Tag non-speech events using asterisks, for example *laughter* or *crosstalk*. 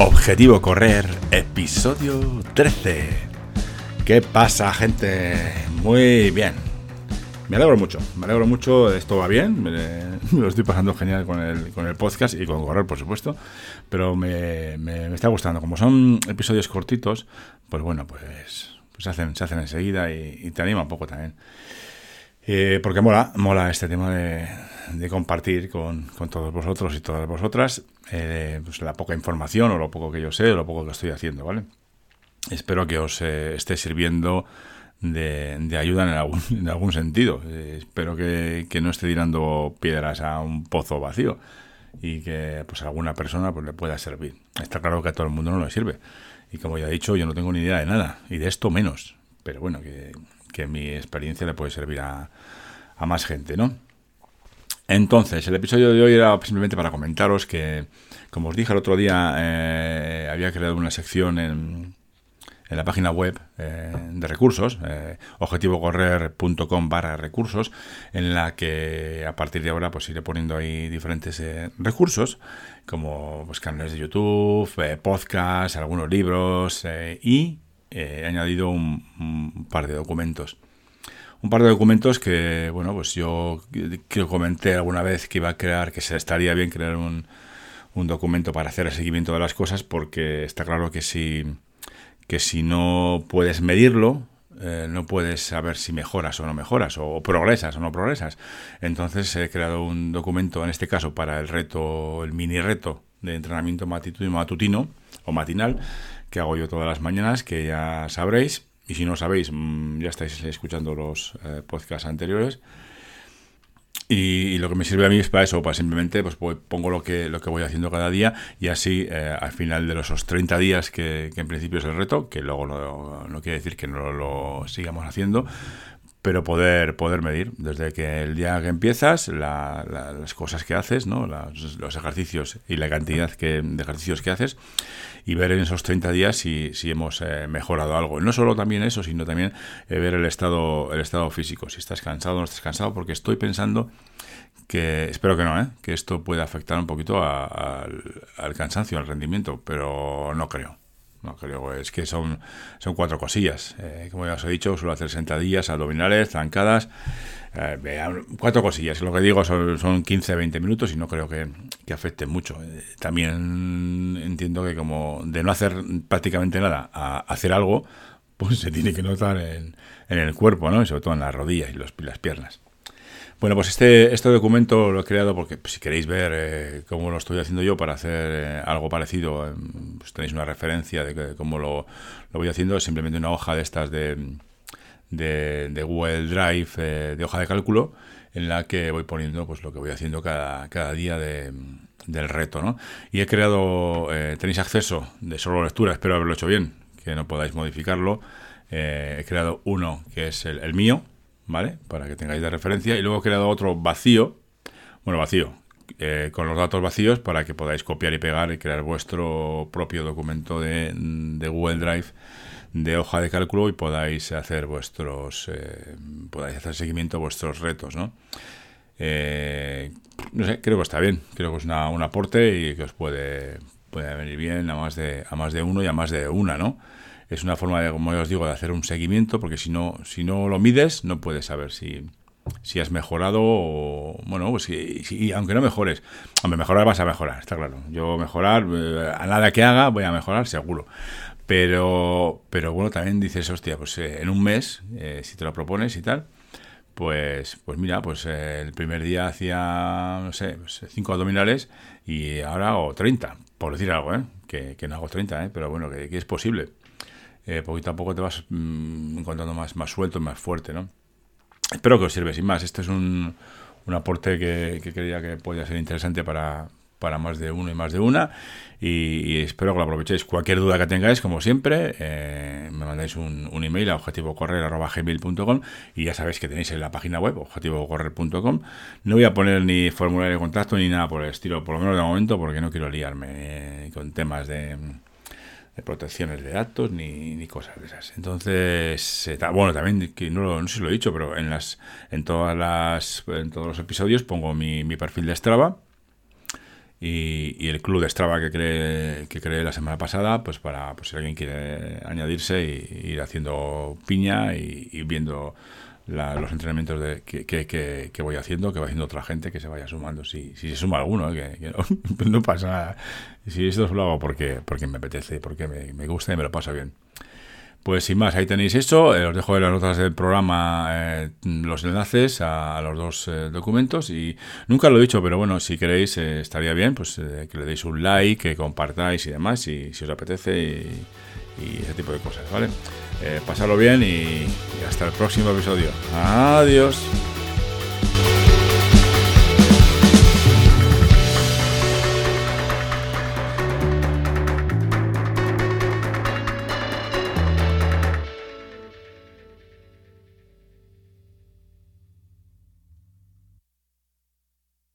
Objetivo Correr, episodio 13. ¿Qué pasa, gente? Muy bien. Me alegro mucho, me alegro mucho, esto va bien, *laughs* me, lo estoy pasando genial con el, con el podcast y con correr, por supuesto, pero me, está gustando. Como son episodios cortitos, pues bueno, pues, pues hacen, se hacen enseguida y, te anima un poco también. Eh, porque mola, mola este tema de, de compartir con, con, todos vosotros y todas vosotras eh, pues la poca información o lo poco que yo sé o lo poco que estoy haciendo, ¿vale? Espero que os eh, esté sirviendo de, ayuda en algún, *laughs* en algún sentido. Eh, espero que, no esté tirando piedras a un pozo vacío y que pues a alguna persona pues le pueda servir. Está claro que a todo el mundo no le sirve. Y como ya he dicho, yo no tengo ni idea de nada, y de esto menos. Pero bueno, que, mi experiencia le puede servir a más gente, ¿no? Entonces, el episodio de hoy era simplemente para comentaros que, como os dije el otro día, eh, había creado una sección en, en la página web eh, de recursos, eh, objetivocorrer.com barra recursos, en la que a partir de ahora pues iré poniendo ahí diferentes eh, recursos, como pues, canales de YouTube, podcasts, algunos libros y he añadido un par de documentos un par de documentos que, bueno, pues yo que comenté alguna vez que iba a crear, que se estaría bien crear un, un documento para hacer el seguimiento de las cosas, porque está claro que si, que si no puedes medirlo, eh, no puedes saber si mejoras o no mejoras, o, progresas o no progresas. Entonces he creado un documento, en este caso, para el reto, el mini reto de entrenamiento matutino o matinal, que hago yo todas las mañanas, que ya sabréis, y si no sabéis, mm, ya estáis escuchando los eh, podcasts anteriores. Y, lo que me sirve a mí es para eso, para simplemente pues, pongo lo que, lo que voy haciendo cada día y así eh, al final de los 30 días que, en principio es el reto, que luego no, no quiere decir que no lo sigamos haciendo, pero poder, poder medir desde que el día que empiezas, las cosas que haces, ¿no? los ejercicios y la cantidad que, de ejercicios que haces y ver en esos 30 días si, si hemos eh, mejorado algo. No solo también eso, sino también eh, ver el estado, el estado físico, si estás cansado o no estás cansado, porque estoy pensando que, espero que no, ¿eh? que esto pueda afectar un poquito al cansancio, al rendimiento, pero no creo. No creo, es que son, son cuatro cosillas. Eh, como ya os he dicho, suelo hacer sentadillas, abdominales, zancadas. Eh, cuatro cosillas. Lo que digo son, son 15-20 minutos y no creo que, afecte mucho. Eh, también entiendo que como de no hacer prácticamente nada a hacer algo, pues se tiene que notar en, en el cuerpo, ¿no? Y sobre todo en las rodillas y, los, las piernas. Bueno, pues este, este documento lo he creado porque pues, si queréis ver eh, cómo lo estoy haciendo yo para hacer eh, algo parecido, eh, pues tenéis una referencia de, cómo lo, lo, voy haciendo. Es simplemente una hoja de estas de, de, Google Drive, de hoja de cálculo, en la que voy poniendo pues lo que voy haciendo cada, cada día de, del reto. ¿no? Y he creado, tenéis acceso de solo lectura, espero haberlo hecho bien, que no podáis modificarlo. he creado uno que es el, el mío, ¿vale? Para que tengáis de referencia. Y luego he creado otro vacío, bueno, vacío, eh, con los datos vacíos para que podáis copiar y pegar y crear vuestro propio documento de, Google Drive de hoja de cálculo y podáis hacer vuestros eh, podáis hacer seguimiento a vuestros retos, ¿no? Eh, no sé, creo que está bien, creo que es una, un aporte y que os puede, puede venir bien a más de a más de uno y a más de una, ¿no? Es una forma, de, como os digo, de hacer un seguimiento, porque si no, si no lo mides, no puedes saber si, si has mejorado o, bueno, pues si, aunque no mejores, hombre, mejorar vas a mejorar, está claro. Yo mejorar, eh, a nada que haga, voy a mejorar, seguro. Pero, pero bueno, también dices, hostia, pues eh, en un mes, eh, si te lo propones y tal, pues, pues mira, pues el primer día hacía, no sé, pues, cinco abdominales y ahora hago 30, por decir algo, ¿eh? Que, que no hago 30, ¿eh? Pero bueno, que es posible eh, poquito a poco te vas mm, encontrando más, más suelto más fuerte, ¿no? Espero que os sirva, sin más. Este es un, un aporte que, que, creía que podía ser interesante para, para más de uno y más de una y, espero que lo aprovechéis. Cualquier duda que tengáis, como siempre, eh, me mandáis un, un, email a objetivocorrer.gmail.com y ya sabéis que tenéis en la página web objetivocorrer.com. No voy a poner ni formulario de contacto ni nada por el estilo, por lo menos de momento, porque no quiero liarme eh, con temas de de protecciones de datos ni, ni cosas de esas. Entonces, bueno, también, que no, no sé si lo he dicho, pero en las en todas las en todos los episodios pongo mi, mi perfil de Strava y, el club de Strava que creé, que creé la semana pasada, pues para pues si alguien quiere añadirse y, ir haciendo piña y, viendo los entrenamientos de, que, que, voy haciendo, que va haciendo otra gente, que se vaya sumando, si, si se suma alguno, ¿eh? que, *laughs* no, pasa nada. Si esto lo hago porque, porque me apetece, porque me, me gusta y me lo pasa bien. Pues sin más, ahí tenéis eso. Eh, os dejo en las notas del programa eh, los enlaces a, los dos eh, documentos. Y nunca lo he dicho, pero bueno, si queréis, estaría bien pues que le deis un like, que compartáis y demás, si, si os apetece y, ese tipo de cosas, ¿vale? pasadlo bien y hasta el próximo episodio. Adiós.